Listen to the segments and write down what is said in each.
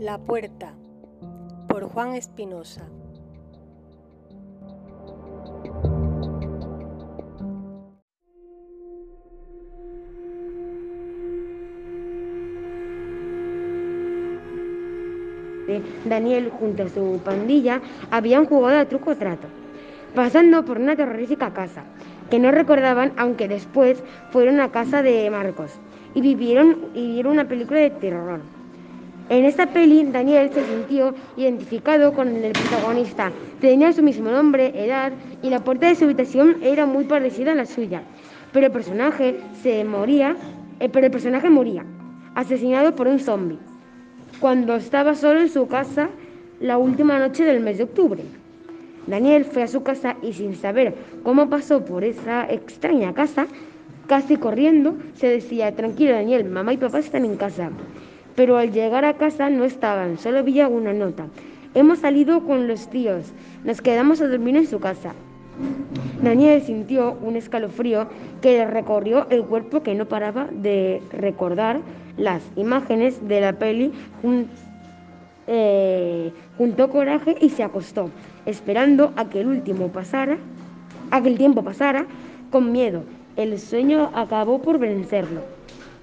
La puerta por Juan Espinosa Daniel junto a su pandilla habían jugado a truco trato, pasando por una terrorífica casa, que no recordaban aunque después fueron a casa de Marcos y vivieron, y vieron una película de terror. En esta peli, Daniel se sintió identificado con el protagonista. Tenía su mismo nombre, edad y la puerta de su habitación era muy parecida a la suya. Pero el personaje se moría, eh, pero el personaje moría, asesinado por un zombie, cuando estaba solo en su casa la última noche del mes de octubre. Daniel fue a su casa y sin saber cómo pasó por esa extraña casa, casi corriendo, se decía, tranquilo Daniel, mamá y papá están en casa pero al llegar a casa no estaban, solo había una nota. Hemos salido con los tíos, nos quedamos a dormir en su casa. Daniel sintió un escalofrío que le recorrió el cuerpo que no paraba de recordar las imágenes de la peli. Eh, juntó coraje y se acostó, esperando a que el último pasara, a que el tiempo pasara, con miedo. El sueño acabó por vencerlo,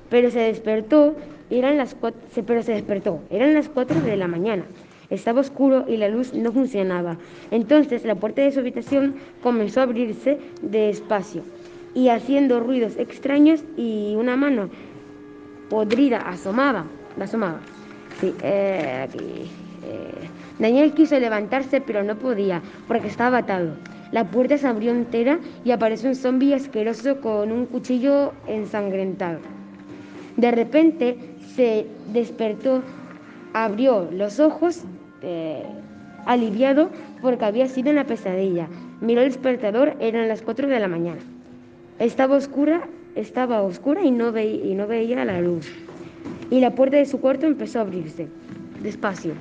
pero se despertó eran las cuatro, pero se despertó. Eran las 4 de la mañana. Estaba oscuro y la luz no funcionaba. Entonces la puerta de su habitación comenzó a abrirse despacio y haciendo ruidos extraños y una mano podrida asomaba. asomaba. Eh. Eh. Daniel quiso levantarse pero no podía porque estaba atado. La puerta se abrió entera y apareció un zombie asqueroso con un cuchillo ensangrentado. De repente se despertó, abrió los ojos, eh, aliviado porque había sido una pesadilla. Miró el despertador, eran las 4 de la mañana. Estaba oscura, estaba oscura y no, veía, y no veía la luz. Y la puerta de su cuarto empezó a abrirse, despacio.